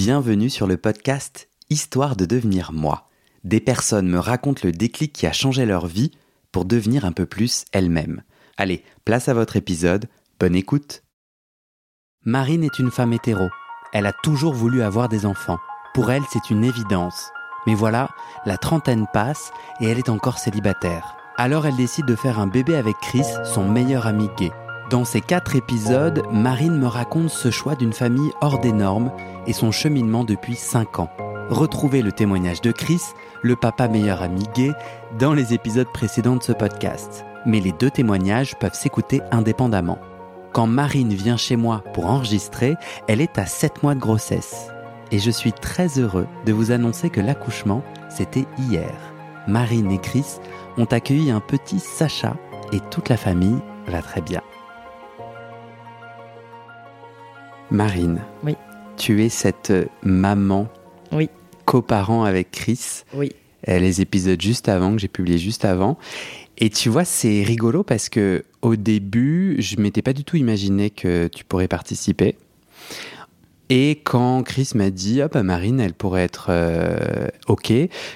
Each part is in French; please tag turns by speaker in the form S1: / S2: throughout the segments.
S1: Bienvenue sur le podcast Histoire de devenir moi. Des personnes me racontent le déclic qui a changé leur vie pour devenir un peu plus elles-mêmes. Allez, place à votre épisode, bonne écoute. Marine est une femme hétéro. Elle a toujours voulu avoir des enfants. Pour elle, c'est une évidence. Mais voilà, la trentaine passe et elle est encore célibataire. Alors elle décide de faire un bébé avec Chris, son meilleur ami gay. Dans ces quatre épisodes, Marine me raconte ce choix d'une famille hors des normes et son cheminement depuis 5 ans. Retrouvez le témoignage de Chris, le papa meilleur ami gay, dans les épisodes précédents de ce podcast. Mais les deux témoignages peuvent s'écouter indépendamment. Quand Marine vient chez moi pour enregistrer, elle est à 7 mois de grossesse. Et je suis très heureux de vous annoncer que l'accouchement, c'était hier. Marine et Chris ont accueilli un petit Sacha et toute la famille va très bien. Marine.
S2: Oui.
S1: Tu es cette maman
S2: Oui.
S1: coparent avec Chris.
S2: Oui.
S1: Euh, Les épisodes juste avant, que j'ai publié juste avant. Et tu vois, c'est rigolo parce que au début, je m'étais pas du tout imaginé que tu pourrais participer. Et quand Chris m'a dit, ah bah Marine, elle pourrait être euh, OK,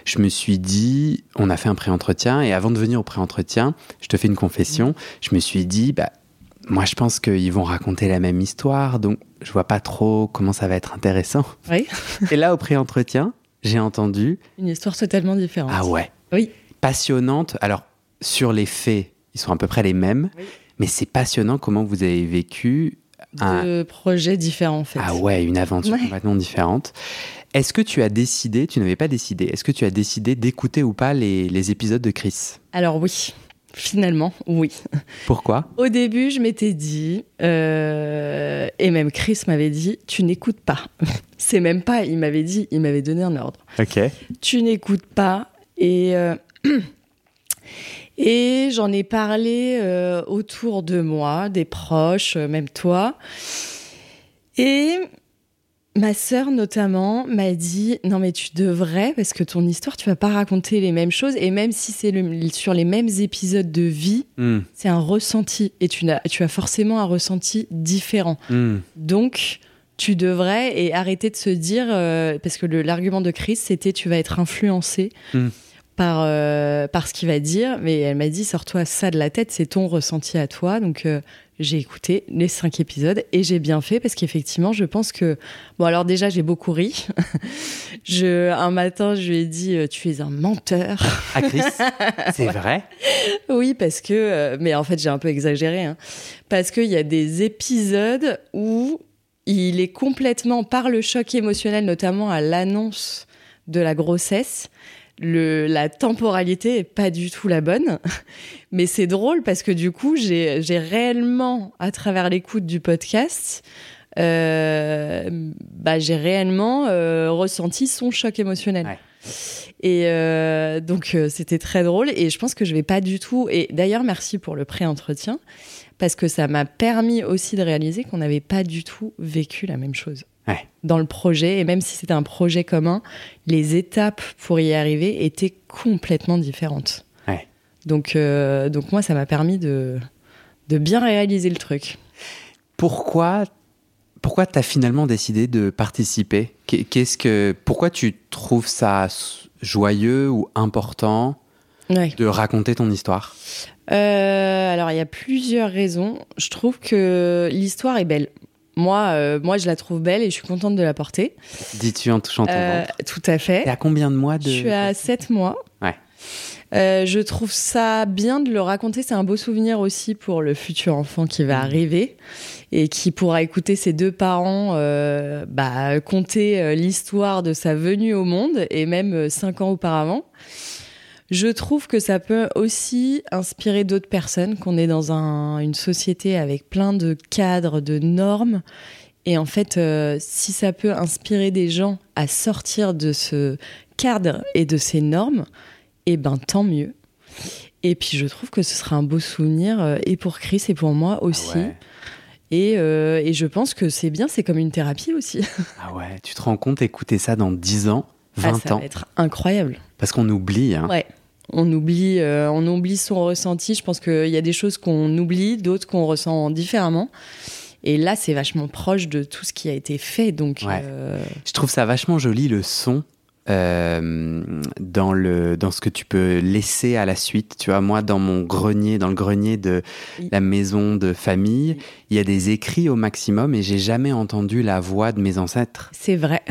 S1: je me suis dit, on a fait un pré-entretien, et avant de venir au pré-entretien, je te fais une confession, je me suis dit, bah, moi je pense qu'ils vont raconter la même histoire, donc je vois pas trop comment ça va être intéressant.
S2: Oui.
S1: Et là, au pré-entretien, j'ai entendu,
S2: Une histoire totalement différente.
S1: ah ouais,
S2: Oui.
S1: passionnante. Alors, sur les faits, ils sont à peu près les mêmes,
S2: Oui.
S1: mais c'est passionnant comment vous avez vécu un,
S2: Deux projets différents, en fait.
S1: ah ouais, une aventure
S2: Ouais.
S1: complètement différente. Est-ce que tu as décidé, tu n'avais pas décidé, est-ce que tu as décidé d'écouter ou pas les, les épisodes de Chris?
S2: Alors oui, finalement, oui.
S1: Pourquoi
S2: Au début, je m'étais dit, euh, et même Chris m'avait dit, tu n'écoutes pas. C'est même pas, il m'avait dit, il m'avait donné un ordre.
S1: Ok.
S2: Tu n'écoutes pas. Et, euh, et j'en ai parlé euh, autour de moi, des proches, même toi. Et ma sœur notamment m'a dit non mais tu devrais parce que ton histoire tu vas pas raconter les mêmes choses. Et même si c'est le- sur les mêmes épisodes de vie
S1: Hmm,
S2: c'est un ressenti. Et tu, n'as- tu as forcément un ressenti différent.
S1: Hmm.
S2: donc tu devrais et arrêter de se dire euh, parce que le- l'argument de Chris c'était tu vas être influencé.
S1: Mm.
S2: Par euh, par ce qu'il va dire mais elle m'a dit sors-toi ça de la tête c'est ton ressenti à toi. Donc euh, j'ai écouté les cinq épisodes et j'ai bien fait parce qu'effectivement je pense que bon alors déjà j'ai beaucoup ri. Je un matin je lui ai dit euh, tu es un menteur.
S1: Ah Chris, c'est vrai?
S2: Oui, parce que, euh, mais en fait, j'ai un peu exagéré, hein. parce qu'il y a des épisodes où il est complètement, par le choc émotionnel, notamment à l'annonce de la grossesse, le, la temporalité est pas du tout la bonne. Mais c'est drôle parce que du coup, j'ai réellement, à travers l'écoute du podcast, euh, bah, j'ai réellement euh, ressenti son choc émotionnel.
S1: Ouais.
S2: Et euh, donc, c'était très drôle. Et je pense que je vais pas du tout. Et d'ailleurs, merci pour le pré-entretien, parce que ça m'a permis aussi de réaliser qu'on n'avait pas du tout vécu la même chose.
S1: Ouais.
S2: Dans le projet, et même si c'était un projet commun, les étapes pour y arriver étaient complètement différentes.
S1: Ouais.
S2: Donc, euh, donc moi, ça m'a permis de, de bien réaliser le truc.
S1: Pourquoi pourquoi tu as finalement décidé de participer? Qu'est- Qu'est-ce que pourquoi tu trouves ça joyeux ou important
S2: Ouais.
S1: de raconter ton histoire?
S2: Euh, alors, il y a plusieurs raisons. Je trouve que l'histoire est belle. Moi, euh, moi, je la trouve belle et je suis contente de la porter.
S1: Dis-tu en touchant ton
S2: Euh,
S1: ventre
S2: tout à fait.
S1: Et à combien de mois de
S2: Je suis à 7 mois.
S1: Ouais.
S2: Euh, je trouve ça bien de le raconter. C'est un beau souvenir aussi pour le futur enfant qui va
S1: Mhm.
S2: arriver et qui pourra écouter ses deux parents euh, bah, conter l'histoire de sa venue au monde et même euh, cinq ans auparavant. Je trouve que ça peut aussi inspirer d'autres personnes, qu'on est dans un- une société avec plein de cadres, de normes. Et en fait, euh, si ça peut inspirer des gens à sortir de ce cadre et de ces normes, eh ben tant mieux. Et puis je trouve que ce sera un beau souvenir euh, et pour Chris et pour moi aussi.
S1: Ah ouais.
S2: Et, euh, et je pense que c'est bien, c'est comme une thérapie aussi.
S1: Ah ouais, tu te rends compte écouter ça dans 10 ans, 20
S2: Ah, ça
S1: ans
S2: va être incroyable.
S1: Parce qu'on oublie. Hein.
S2: Ouais. On oublie, euh, on oublie son ressenti. Je pense qu'il y a des choses qu'on oublie, d'autres qu'on ressent différemment. Et là, c'est vachement proche de tout ce qui a été fait. Donc,
S1: Ouais.
S2: euh,
S1: Je trouve ça vachement joli le son euh, dans, le, dans ce que tu peux laisser à la suite. Tu vois, moi, dans mon grenier, dans le grenier de
S2: Oui.
S1: la maison de famille,
S2: Oui.
S1: il y a des écrits au maximum et j'ai jamais entendu la voix de mes ancêtres.
S2: c'est vrai.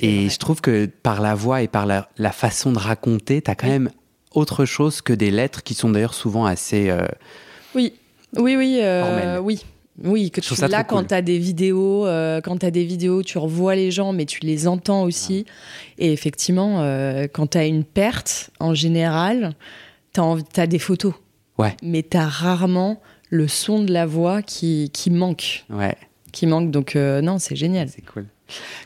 S1: Et je trouve que par la voix et par la, la façon de raconter, tu as quand
S2: Oui.
S1: même autre chose que des lettres qui sont d'ailleurs souvent assez. euh,
S2: Oui, oui, oui, euh, oui. Oui, que tu là quand
S1: cool.
S2: tu as des vidéos, euh, quand tu as des vidéos, tu revois les gens, mais tu les entends aussi. Et effectivement, euh, quand tu as une perte, en général, tu as, des photos.
S1: Ouais.
S2: Mais tu as rarement le son de la voix qui, qui manque.
S1: ouais,
S2: Qui manque. Donc, euh, non, c'est génial.
S1: c'est cool.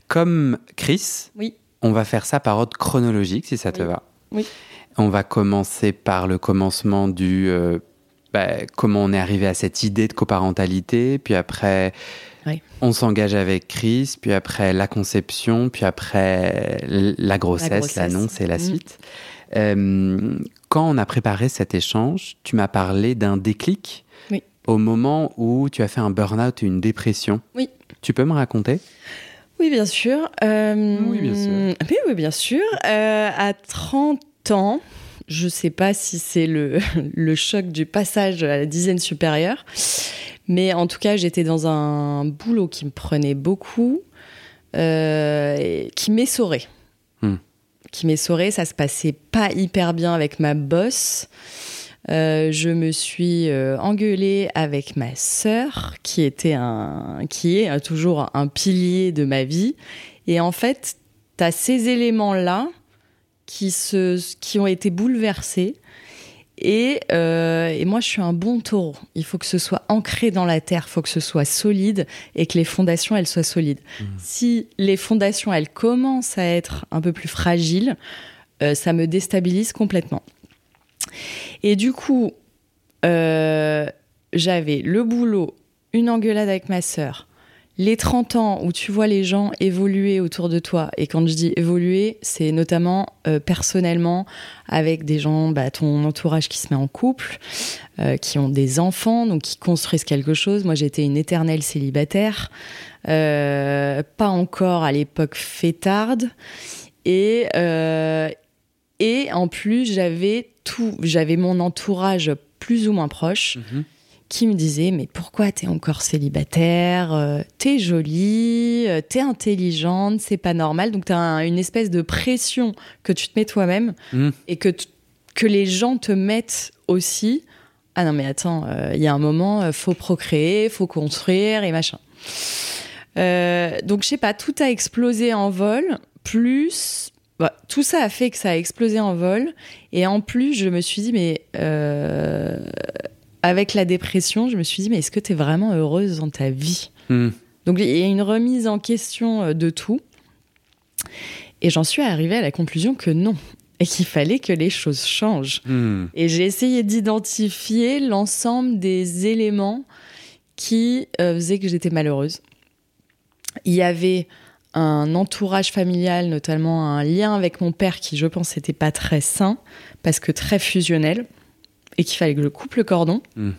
S1: Comme Chris,
S2: Oui.
S1: on va faire ça par ordre chronologique si ça te va.
S2: Oui.
S1: On va commencer par le commencement du. euh, bah, comment on est arrivé à cette idée de coparentalité, puis après.
S2: Oui.
S1: On s'engage avec Chris, puis après la conception, puis après la grossesse, l'annonce et la
S2: Mm.
S1: suite. Euh, quand on a préparé cet échange, tu m'as parlé d'un déclic
S2: Oui.
S1: au moment où tu as fait un burn-out et une dépression.
S2: Oui.
S1: Tu peux me raconter?
S2: Oui, bien sûr. Euh,
S1: Oui, bien sûr.
S2: Oui, oui, bien sûr. Euh, à 30 ans, je sais pas si c'est le, le choc du passage à la dizaine supérieure, mais en tout cas, j'étais dans un boulot qui me prenait beaucoup, euh, et qui m'essorait.
S1: Hmm.
S2: Qui m'essorait, ça se passait pas hyper bien avec ma boss. Euh, je me suis euh, engueulée avec ma sœur, qui était un, qui est toujours un pilier de ma vie. Et en fait, tu as ces éléments-là qui, se, qui ont été bouleversés. Et, euh, et moi, je suis un bon taureau. Il faut que ce soit ancré dans la terre, il faut que ce soit solide et que les fondations, elles soient solides. Si les fondations, elles commencent à être un peu plus fragiles, euh, ça me déstabilise complètement. Et du coup, euh, j'avais le boulot, une engueulade avec ma sœur, les 30 ans où tu vois les gens évoluer autour de toi. Et quand je dis évoluer, c'est notamment euh, personnellement avec des gens, bah, ton entourage qui se met en couple, euh, qui ont des enfants, donc qui construisent quelque chose. Moi, j'étais une éternelle célibataire, euh, pas encore à l'époque fêtarde. Et, et en plus, j'avais tout, j'avais mon entourage plus ou moins proche qui me disait mais pourquoi t'es encore célibataire Euh, T'es jolie, euh, t'es intelligente, c'est pas normal. Donc t'as un- une espèce de pression que tu te mets toi-même
S1: Mhm.
S2: et que que les gens te mettent aussi. Ah non mais attends, euh, il y a un moment, euh, faut procréer, faut construire et machin. Euh, donc je sais pas, tout a explosé en vol. Plus bah, tout ça a fait que ça a explosé en vol. Et en plus, je me suis dit, mais euh, avec la dépression, je me suis dit, mais est-ce que tu es vraiment heureuse dans ta vie
S1: Hmm.
S2: Donc il y a une remise en question euh, de tout. Et j'en suis arrivée à la conclusion que non. Et qu'il fallait que les choses changent.
S1: Hmm.
S2: Et j'ai essayé d'identifier l'ensemble des éléments qui euh, faisaient que j'étais malheureuse. Il y avait un entourage familial, notamment un lien avec mon père qui, je pense, n'était pas très sain, parce que très fusionnel, et qu'il fallait que je coupe le cordon.
S1: Mm.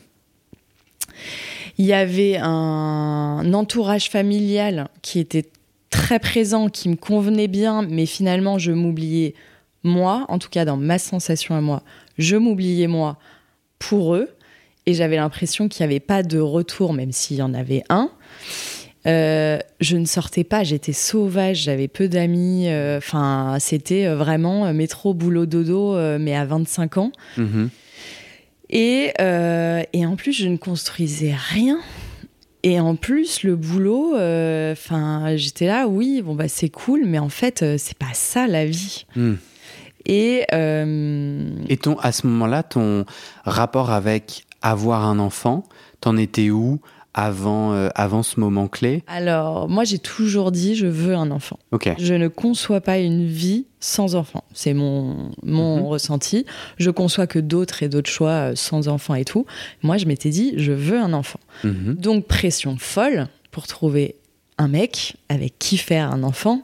S2: Il y avait un entourage familial qui était très présent, qui me convenait bien, mais finalement, je m'oubliais moi, en tout cas dans ma sensation à moi, je m'oubliais moi pour eux, et j'avais l'impression qu'il n'y avait pas de retour, même s'il y en avait un. Euh, je ne sortais pas, j'étais sauvage, j'avais peu d'amis. euh, Enfin, c'était euh, vraiment métro, boulot, dodo, euh, mais à 25 ans.
S1: Mhm.
S2: Et, euh, et en plus, je ne construisais rien. Et en plus, le boulot, euh, j'étais là, oui, bon bah c'est cool, mais en fait, euh, c'est pas ça la vie.
S1: Hmm.
S2: Et euh,
S1: Et ton, à ce moment-là, ton rapport avec avoir un enfant, t'en étais où? Avant, euh, avant ce moment clé
S2: alors, moi, j'ai toujours dit, je veux un enfant.
S1: Ok.
S2: Je ne conçois pas une vie sans enfant. C'est mon, mon
S1: Mhm.
S2: ressenti. Je conçois que d'autres et d'autres choix euh, sans enfant et tout. Moi, je m'étais dit, je veux un enfant.
S1: Mhm.
S2: Donc, pression folle pour trouver un mec avec qui faire un enfant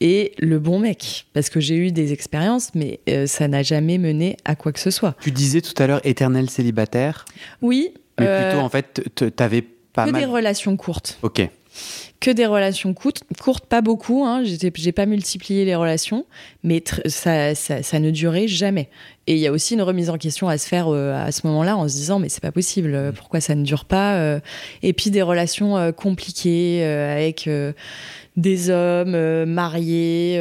S2: et le bon mec. Parce que j'ai eu des expériences, mais euh, ça n'a jamais mené à quoi que ce soit.
S1: Tu disais tout à l'heure éternel célibataire,
S2: Oui.
S1: Mais plutôt en fait, t- t'avais Pas
S2: que
S1: mal.
S2: des relations courtes.
S1: Ok.
S2: Que des relations courtes, courtes pas beaucoup. Hein, J'ai pas multiplié les relations, mais ça, ça, ça ne durait jamais. Et il y a aussi une remise en question à se faire euh, à ce moment-là en se disant mais c'est pas possible, euh, pourquoi ça ne dure pas euh. Et puis des relations compliquées avec des hommes mariés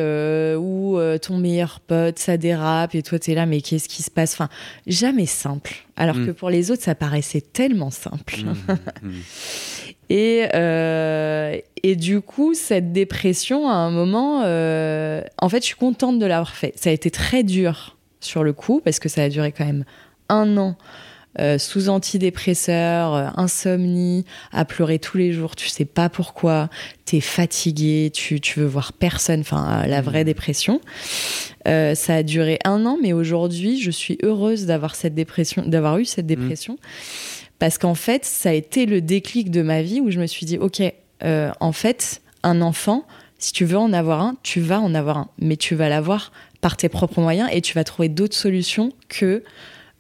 S2: euh, ton meilleur pote ça dérape et toi t'es là mais qu'est-ce qui se passe? Enfin jamais simple. Alors
S1: Mm.
S2: que pour les autres ça paraissait tellement simple.
S1: Mm, mm.
S2: Et, euh, et du coup, cette dépression, à un moment, euh, en fait, je suis contente de l'avoir fait. Ça a été très dur sur le coup, parce que ça a duré quand même un an. euh, sous antidépresseurs, euh, insomnie, à pleurer tous les jours, tu sais pas pourquoi, t'es fatigué, tu, tu veux voir personne, enfin la vraie dépression. Euh, ça a duré un an, mais aujourd'hui, je suis heureuse d'avoir cette dépression, d'avoir eu cette dépression, parce qu'en fait, ça a été le déclic de ma vie où je me suis dit, ok, euh, en fait, un enfant, si tu veux en avoir un, tu vas en avoir un, mais tu vas l'avoir par tes propres moyens et tu vas trouver d'autres solutions que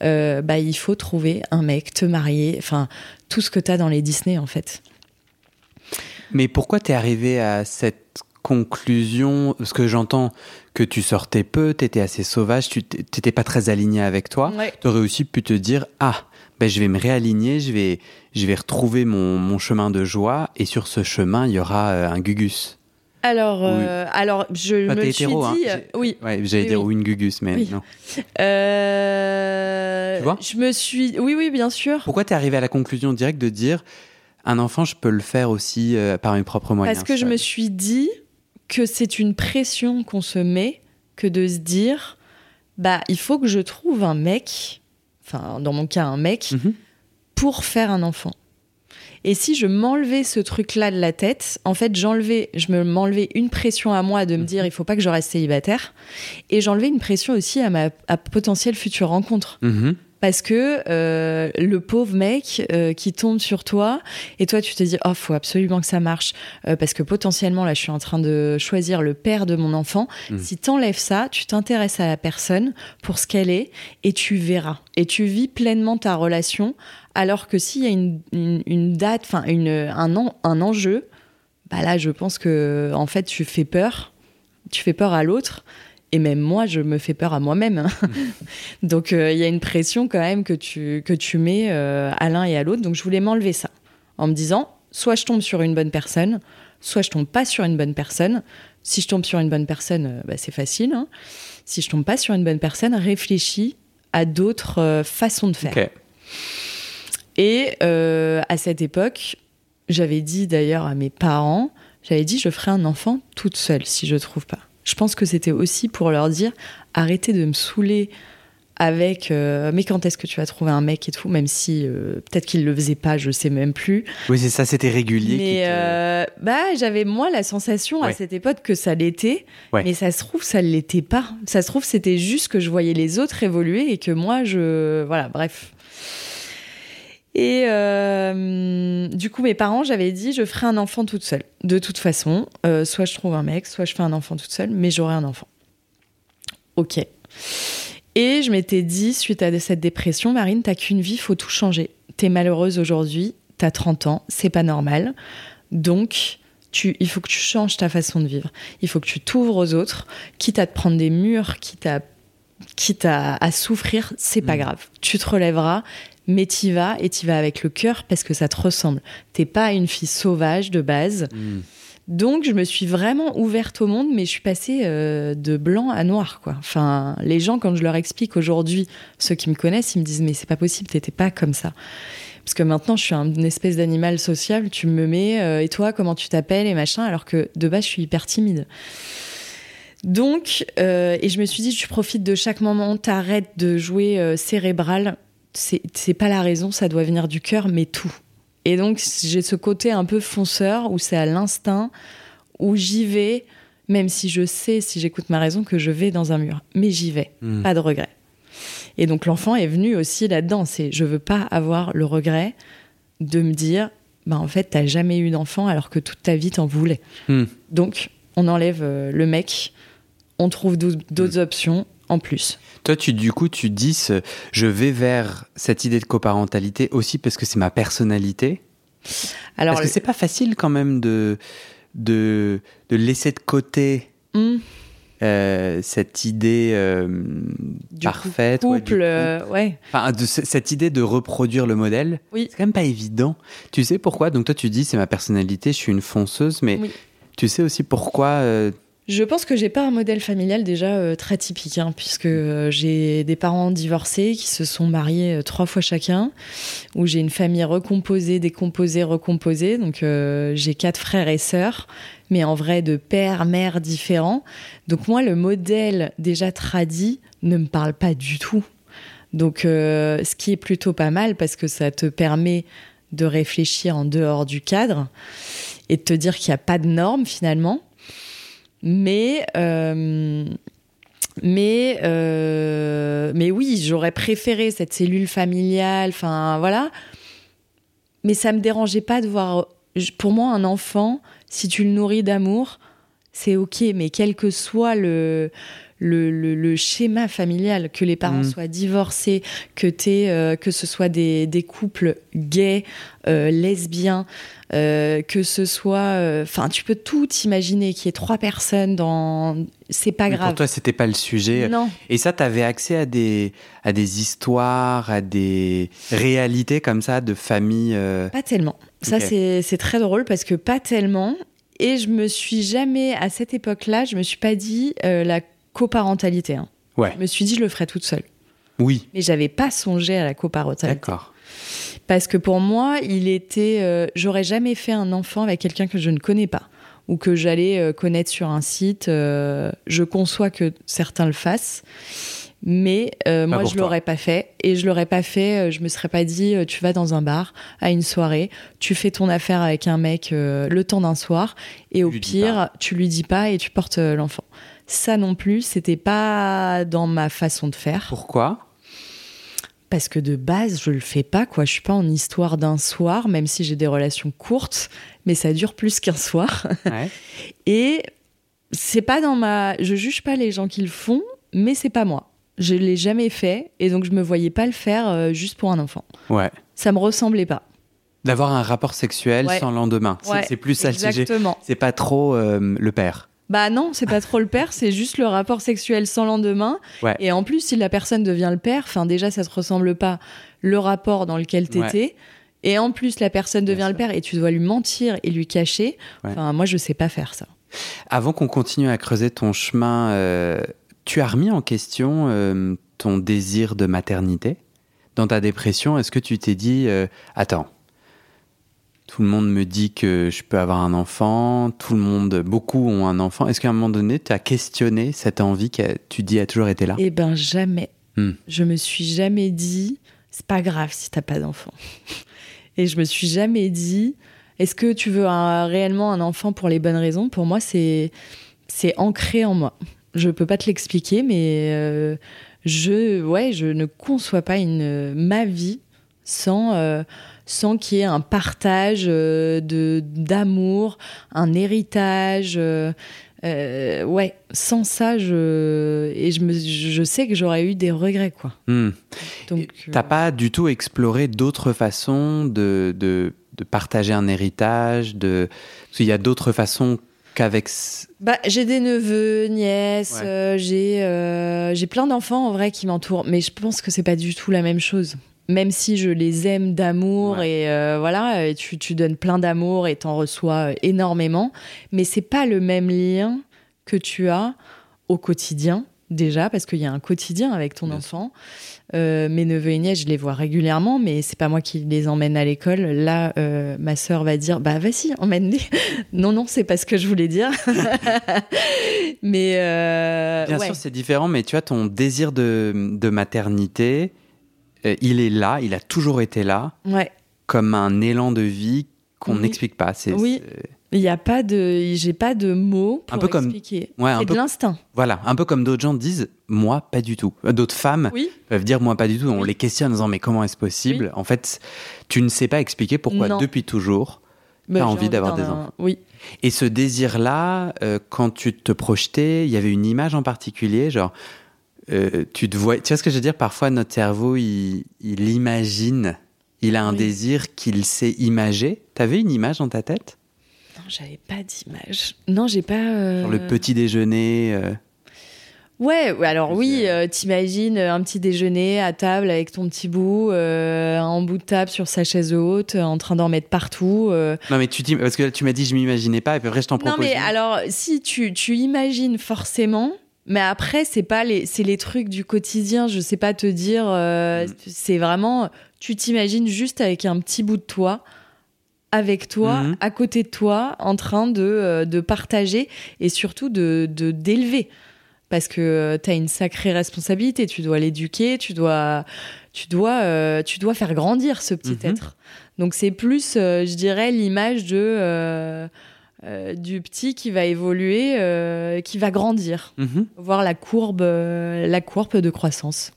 S2: euh, bah, il faut trouver un mec, te marier, enfin tout ce que tu as dans les Disney en fait.
S1: Mais pourquoi t'es arrivé à cette conclusion? Parce que j'entends que tu sortais peu, t'étais assez sauvage, tu t'étais pas très aligné avec toi.
S2: Ouais.
S1: T'aurais aussi pu te dire ah ben je vais me réaligner, je vais je vais retrouver mon, mon chemin de joie et sur ce chemin il y aura euh, un gugus.
S2: Alors, euh, alors je
S1: Enfin,
S2: me suis
S1: hein.
S2: dit, euh, oui.
S1: Ouais, j'allais
S2: Oui,
S1: dire
S2: oui.
S1: ou une gugus, mais non.
S2: Euh,
S1: Tu vois
S2: je me suis, oui, oui, bien sûr.
S1: Pourquoi t'es arrivé à la conclusion directe de dire un enfant je peux le faire aussi euh, par mes propres moyens
S2: Parce que je me suis dit que c'est une pression qu'on se met que de se dire, bah, il faut que je trouve un mec, enfin, dans mon cas, un mec,
S1: Mhm.
S2: pour faire un enfant. Et si je m'enlevais ce truc-là de la tête, en fait, j'enlevais, je me m'enlevais une pression à moi de me dire, il faut pas que je reste célibataire, et j'enlevais une pression aussi à ma à potentielle future rencontre.
S1: Mhm.
S2: Parce que euh, le pauvre mec euh, qui tombe sur toi, et toi tu te dis, oh, faut absolument que ça marche, euh, parce que potentiellement là je suis en train de choisir le père de mon enfant.
S1: Mhm.
S2: Si t'enlèves ça, tu t'intéresses à la personne pour ce qu'elle est, et tu verras. Et tu vis pleinement ta relation, alors que s'il y a une, une- une date, enfin une, un, un enjeu, bah là je pense que en fait tu fais peur, tu fais peur à l'autre. Et même moi, je me fais peur à moi-même. hein. Donc euh, il y a une pression quand même que tu, que tu mets euh, à l'un et à l'autre. Donc je voulais m'enlever ça en me disant, soit je tombe sur une bonne personne, soit je tombe pas sur une bonne personne. Si je tombe sur une bonne personne, euh, bah, c'est facile. hein. Si je tombe pas sur une bonne personne, réfléchis à d'autres euh, façons de faire. Et à cette époque, j'avais dit d'ailleurs à mes parents, j'avais dit je ferai un enfant toute seule si je trouve pas. Je pense que c'était aussi pour leur dire arrêtez de me saouler avec euh, mais quand est-ce que tu vas trouver un mec et tout, même si euh, peut-être qu'il le faisait pas, je sais même plus.
S1: Oui, c'est ça, c'était régulier.
S2: Mais
S1: te-
S2: euh, bah j'avais moi la sensation à cette époque que ça l'était,
S1: Ouais.
S2: mais ça se trouve ça l'était pas. Ça se trouve c'était juste que je voyais les autres évoluer et que moi je voilà bref. Et euh, du coup mes parents j'avais dit je ferai un enfant toute seule. De toute façon, euh, soit je trouve un mec, soit je fais un enfant toute seule, mais j'aurai un enfant. Ok. Et je m'étais dit, suite à cette dépression, Marine, t'as qu'une vie, faut tout changer. T'es malheureuse aujourd'hui, t'as 30 ans, c'est pas normal. Donc, tu, il faut que tu changes ta façon de vivre. Il faut que tu t'ouvres aux autres, quitte à te prendre des murs, quitte à, quitte à, à souffrir, c'est pas
S1: Mm.
S2: grave. Tu te relèveras, mais t'y vas et t'y vas avec le cœur parce que ça te ressemble. T'es pas une fille sauvage de base.
S1: Hmm.
S2: Donc, je me suis vraiment ouverte au monde, mais je suis passée euh, de blanc à noir, quoi. Enfin, les gens, quand je leur explique aujourd'hui, ceux qui me connaissent, ils me disent Mais c'est pas possible, t'étais pas comme ça. Parce que maintenant, je suis un- une espèce d'animal sociable, tu me mets, euh, et toi, comment tu t'appelles, et machin, alors que de base, je suis hyper timide. Donc, euh, et je me suis dit, tu profites de chaque moment, t'arrêtes de jouer cérébral. C'est pas la raison, ça doit venir du cœur, mais tout. Et donc, j'ai ce côté un peu fonceur où c'est à l'instinct, où j'y vais, même si je sais, si j'écoute ma raison, que je vais dans un mur. Mais j'y vais,
S1: Hmm.
S2: pas de regret. Et donc, l'enfant est venu aussi là-dedans. C'est je veux pas avoir le regret de me dire, bah, en fait, t'as jamais eu d'enfant alors que toute ta vie t'en voulais.
S1: Hmm.
S2: Donc, on enlève euh, le mec, on trouve d'au- d'autres options en plus.
S1: Toi, tu, du coup, tu dis, ce- je vais vers cette idée de coparentalité aussi parce que c'est ma personnalité. Alors, Parce que c'est pas facile quand même de, de, de laisser de côté hmm. euh, cette idée euh, parfaite.
S2: Couple, euh, ouais.
S1: Enfin, de, cette idée de reproduire le modèle.
S2: Oui.
S1: C'est quand même pas évident. Tu sais pourquoi? Donc toi, tu dis c'est ma personnalité, je suis une fonceuse, mais tu sais aussi pourquoi
S2: je pense que j'ai pas un modèle familial déjà euh, très typique, hein, puisque euh, j'ai des parents divorcés qui se sont mariés euh, trois fois chacun, où j'ai une famille recomposée, décomposée, recomposée. Donc j'ai quatre frères et sœurs, mais en vrai de père, mère différents. Donc moi, le modèle déjà tradit ne me parle pas du tout. Donc ce qui est plutôt pas mal parce que ça te permet de réfléchir en dehors du cadre et de te dire qu'il n'y a pas de normes finalement mais, euh, mais, euh, mais oui, j'aurais préféré cette cellule familiale, enfin voilà. Mais ça me dérangeait pas de voir. Pour moi, un enfant, si tu le nourris d'amour, c'est ok, mais quel que soit le, le, schéma familial, que les parents mm. soient divorcés, que, euh, que ce soit des, couples gays, lesbiens, euh, que ce soit, euh, enfin, tu peux tout imaginer qu'il y ait trois personnes dans, c'est pas grave.
S1: Pour toi, c'était pas le sujet.
S2: Non.
S1: Et ça, tu avais accès à des, à des histoires, à des réalités comme ça de famille. Euh,
S2: pas tellement. Ça, c'est très drôle parce que pas tellement. Et je me suis jamais, à cette époque-là, je me suis pas dit la coparentalité. Hein.
S1: Ouais.
S2: Je me suis dit, je le ferais toute seule.
S1: Oui.
S2: Mais j'avais pas songé à la coparentalité.
S1: D'accord.
S2: Parce que pour moi, il était. Euh, j'aurais jamais fait un enfant avec quelqu'un que je ne connais pas ou que j'allais euh, connaître sur un site. Euh, je conçois que certains le fassent. Mais moi, je l'aurais pas fait. Et je l'aurais pas fait, je me serais pas dit, tu vas dans un bar à une soirée, tu fais ton affaire avec un mec le temps d'un soir, et au pire, tu lui dis pas et tu portes l'enfant. Ça non plus, c'était pas dans ma façon de faire.
S1: Pourquoi?
S2: Parce que de base, je le fais pas, quoi. Je suis pas en histoire d'un soir, même si j'ai des relations courtes, mais ça dure plus qu'un soir. Et c'est pas dans ma. Je juge pas les gens qui le font, mais c'est pas moi. Je l'ai jamais fait, et donc je me voyais pas le faire euh, juste pour un enfant.
S1: Ouais.
S2: Ça me ressemblait pas.
S1: D'avoir un rapport sexuel sans lendemain. C'est plus ça le sujet. C'est pas trop euh, le père.
S2: Bah non, c'est pas trop le père, c'est juste le rapport sexuel sans lendemain. Et en plus, si la personne devient le père, enfin déjà, ça te ressemble pas le rapport dans lequel t'étais. Et en plus, la personne devient le père et tu dois lui mentir et lui cacher. Enfin, moi, je sais pas faire ça.
S1: Avant qu'on continue à creuser ton chemin, euh, tu as remis en question euh, ton désir de maternité dans ta dépression. Est-ce que tu t'es dit, euh, attends, tout le monde me dit que je peux avoir un enfant, tout le monde, beaucoup ont un enfant. Est-ce qu'à un moment donné, tu as questionné cette envie que tu dis a toujours été là?
S2: Eh ben jamais. Hmm. Je me suis jamais dit, c'est pas grave si t'as pas d'enfant. Et je me suis jamais dit, est-ce que tu veux réellement un enfant pour les bonnes raisons? Pour moi, c'est c'est ancré en moi. Je peux pas te l'expliquer, mais euh, je ouais, je ne conçois pas une ma vie sans euh, sans qu'il y ait un partage euh, de d'amour, un héritage. Euh, euh, ouais, sans ça, je et je me, je sais que j'aurais eu des regrets quoi.
S1: Donc, t'as pas du tout exploré d'autres façons de, de, de, partager un héritage, de parce qu'il y a d'autres façons qu'avec.
S2: Bah, j'ai des neveux, nièces, j'ai j'ai plein d'enfants en vrai qui m'entourent, mais je pense que c'est pas du tout la même chose même si je les aime d'amour et euh, voilà, tu, tu, donnes plein d'amour et t'en reçois euh, énormément, mais c'est pas le même lien que tu as au quotidien déjà parce qu'il y a un quotidien avec ton enfant. Euh, mes neveux et nièces, je les vois régulièrement, mais c'est pas moi qui les emmène à l'école. Là, ma sœur va dire bah vas-y, emmène-les. non non, c'est pas ce que je voulais dire. mais
S1: bien sûr, c'est différent, mais tu as ton désir de, de maternité euh, il est là, il a toujours été là, comme un élan de vie qu'on n'explique pas.
S2: C'est, oui. Il n'y a pas de, j'ai pas de mots pour un peu expliquer. Comme, c'est de l'instinct.
S1: Voilà, un peu comme d'autres gens disent, moi pas du tout. Euh, d'autres femmes peuvent dire moi pas du tout. On les questionne en disant mais comment est-ce possible En fait, tu ne sais pas expliquer pourquoi depuis toujours tu as envie d'avoir des enfants.
S2: Oui.
S1: Et ce désir-là, euh, quand tu te projetais, il y avait une image en particulier, genre euh, tu te vois, tu vois ce que je veux dire? Parfois, notre cerveau, il, imagine, Il a un
S2: Oui.
S1: désir qu'il sait imager. T'avais une image dans ta tête?
S2: Non, j'avais pas d'image. Non, j'ai pas. euh,
S1: le petit déjeuner euh,
S2: Ouais, alors oui, euh, t'imagines un petit déjeuner à table avec ton petit bout, euh, en bout de table sur sa chaise haute, en train d'en mettre partout. euh.
S1: Non, mais tu t'im- parce que là, tu m'as dit je m'imaginais pas, et puis après je t'en
S2: Non,
S1: propose.
S2: mais
S1: une.
S2: alors, si tu, tu imagines forcément, mais après, c'est pas les, c'est les trucs du quotidien, je sais pas te dire, euh,
S1: Mm.
S2: c'est vraiment, tu t'imagines juste avec un petit bout de toi, avec toi,
S1: Mhm.
S2: à côté de toi, en train de, euh, de partager et surtout de de- d'élever. Parce que tu as une sacrée responsabilité, tu dois l'éduquer, tu dois, tu, dois, euh, tu dois faire grandir ce petit
S1: Mhm.
S2: être. Donc c'est plus, euh, je dirais, l'image de... euh, du petit qui va évoluer, euh, qui va grandir,
S1: Mhm.
S2: voir la courbe, euh, la courbe de croissance.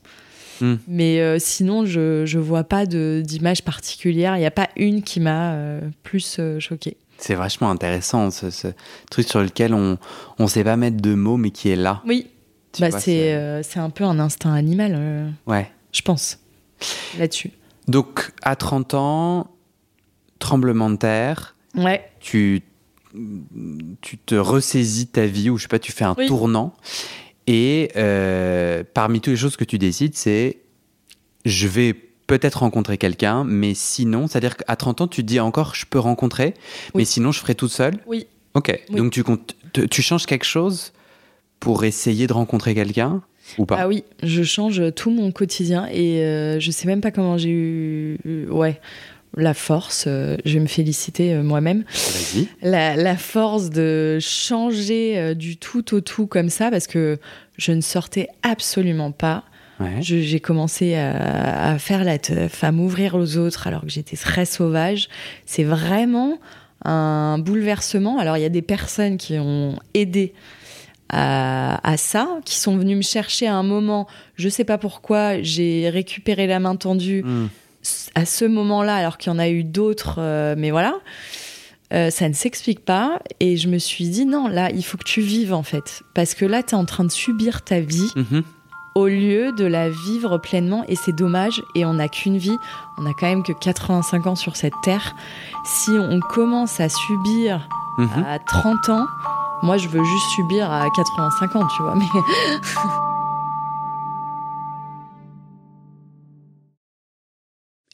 S1: Mm.
S2: Mais sinon, je je vois pas d'image particulière. Il n'y a pas une qui m'a plus choquée.
S1: C'est vachement intéressant, ce, ce truc sur lequel on ne sait pas mettre de mots, mais qui est là.
S2: Oui, bah, c'est un peu un instinct animal,
S1: Ouais.
S2: je pense, là-dessus.
S1: Donc, à 30 ans, tremblement de terre,
S2: Ouais,
S1: tu, tu te ressaisis ta vie, ou je sais pas, tu fais un
S2: Oui.
S1: tournant. Et euh, parmi toutes les choses que tu décides, c'est je vais peut-être rencontrer quelqu'un, mais sinon, c'est-à-dire qu'à 30 ans, tu te dis encore je peux rencontrer, mais sinon je ferai toute seule?
S2: oui.
S1: Ok,
S2: Oui.
S1: donc tu, comptes, tu, tu changes quelque chose pour essayer de rencontrer quelqu'un ou pas?
S2: Ah oui, je change tout mon quotidien et euh, je sais même pas comment j'ai eu- ouais, la force. euh, je vais me féliciter euh, moi-même. La, la force de changer euh, du tout au tout comme ça parce que je ne sortais absolument pas.
S1: Ouais.
S2: J'ai commencé à, à faire la teuf, à m'ouvrir aux autres alors que j'étais très sauvage. C'est vraiment un bouleversement. Alors il y a des personnes qui ont aidé à, à ça, qui sont venues me chercher à un moment. Je sais pas pourquoi, j'ai récupéré la main tendue
S1: Hmm.
S2: À ce moment-là, alors qu'il y en a eu d'autres, euh, mais voilà, euh, ça ne s'explique pas. Et je me suis dit, non, là, il faut que tu vives, en fait. Parce que là, tu es en train de subir ta vie
S1: Mhm.
S2: au lieu de la vivre pleinement. Et c'est dommage. Et on n'a qu'une vie. On n'a quand même que 85 ans sur cette terre. Si on commence à subir
S1: Mhm.
S2: à 30 ans, moi, je veux juste subir à 85 ans, tu vois. Mais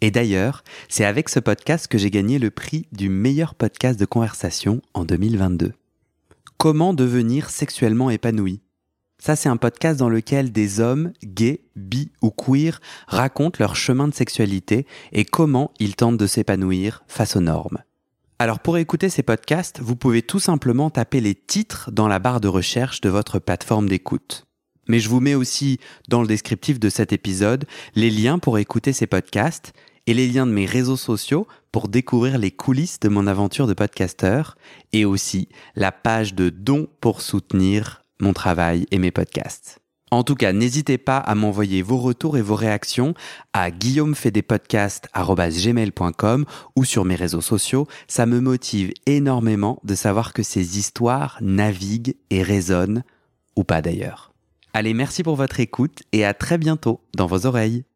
S1: Et d'ailleurs, c'est avec ce podcast que j'ai gagné le prix du meilleur podcast de conversation en 2022. Comment devenir sexuellement épanoui? Ça, c'est un podcast dans lequel des hommes, gays, bi ou queer, racontent leur chemin de sexualité et comment ils tentent de s'épanouir face aux normes. Alors pour écouter ces podcasts, vous pouvez tout simplement taper les titres dans la barre de recherche de votre plateforme d'écoute. Mais je vous mets aussi dans le descriptif de cet épisode les liens pour écouter ces podcasts et les liens de mes réseaux sociaux pour découvrir les coulisses de mon aventure de podcasteur et aussi la page de dons pour soutenir mon travail et mes podcasts. En tout cas, n'hésitez pas à m'envoyer vos retours et vos réactions à guillaumefedepodcast.gmail.com ou sur mes réseaux sociaux. Ça me motive énormément de savoir que ces histoires naviguent et résonnent, ou pas d'ailleurs. Allez, merci pour votre écoute et à très bientôt dans vos oreilles.